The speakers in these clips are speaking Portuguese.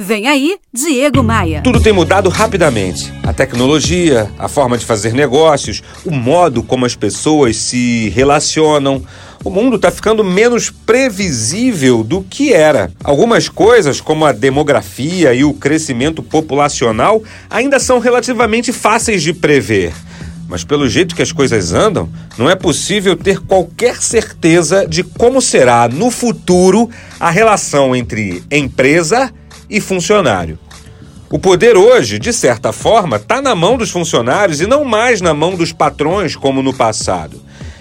Vem aí, Diego Maia. Tudo tem mudado rapidamente. A tecnologia, a forma de fazer negócios, o modo como as pessoas se relacionam. O mundo está ficando menos previsível do que era. Algumas coisas, como a demografia e o crescimento populacional, ainda são relativamente fáceis de prever. Mas pelo jeito que as coisas andam, não é possível ter qualquer certeza de como será no futuro a relação entre empresa e e funcionário. O poder hoje, de certa forma, está na mão dos funcionários e não mais na mão dos patrões como no passado.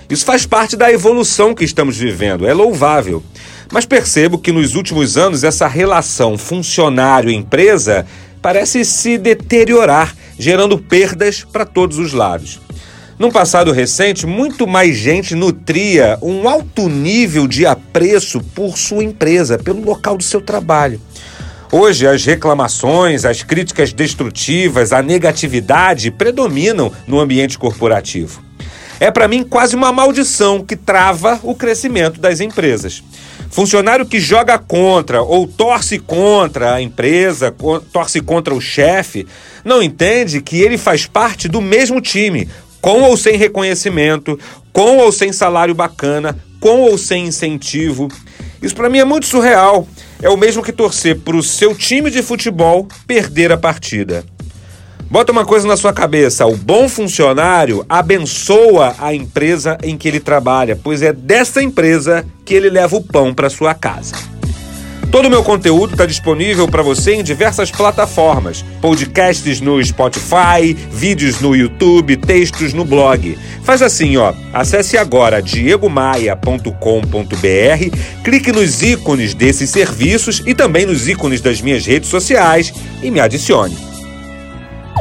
Isso faz parte da evolução que estamos vivendo, é louvável. Mas percebo que nos últimos anos essa relação funcionário-empresa parece se deteriorar, gerando perdas para todos os lados. Num passado recente, muito mais gente nutria um alto nível de apreço por sua empresa, pelo local do seu trabalho. Hoje, as reclamações, as críticas destrutivas, a negatividade predominam no ambiente corporativo. É para mim quase uma maldição que trava o crescimento das empresas. Funcionário que joga contra ou torce contra a empresa, torce contra o chefe, não entende que ele faz parte do mesmo time, com ou sem reconhecimento, com ou sem salário bacana, com ou sem incentivo. Isso para mim é muito surreal. É o mesmo que torcer para o seu time de futebol perder a partida. Bota uma coisa na sua cabeça: o bom funcionário abençoa a empresa em que ele trabalha, pois é dessa empresa que ele leva o pão para sua casa. Todo o meu conteúdo está disponível para você em diversas plataformas: podcasts no Spotify, vídeos no YouTube, textos no blog. Faz assim, ó. Acesse agora diegomaia.com.br, clique nos ícones desses serviços e também nos ícones das minhas redes sociais e me adicione.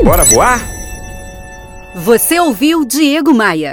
Bora voar? Você ouviu Diego Maia.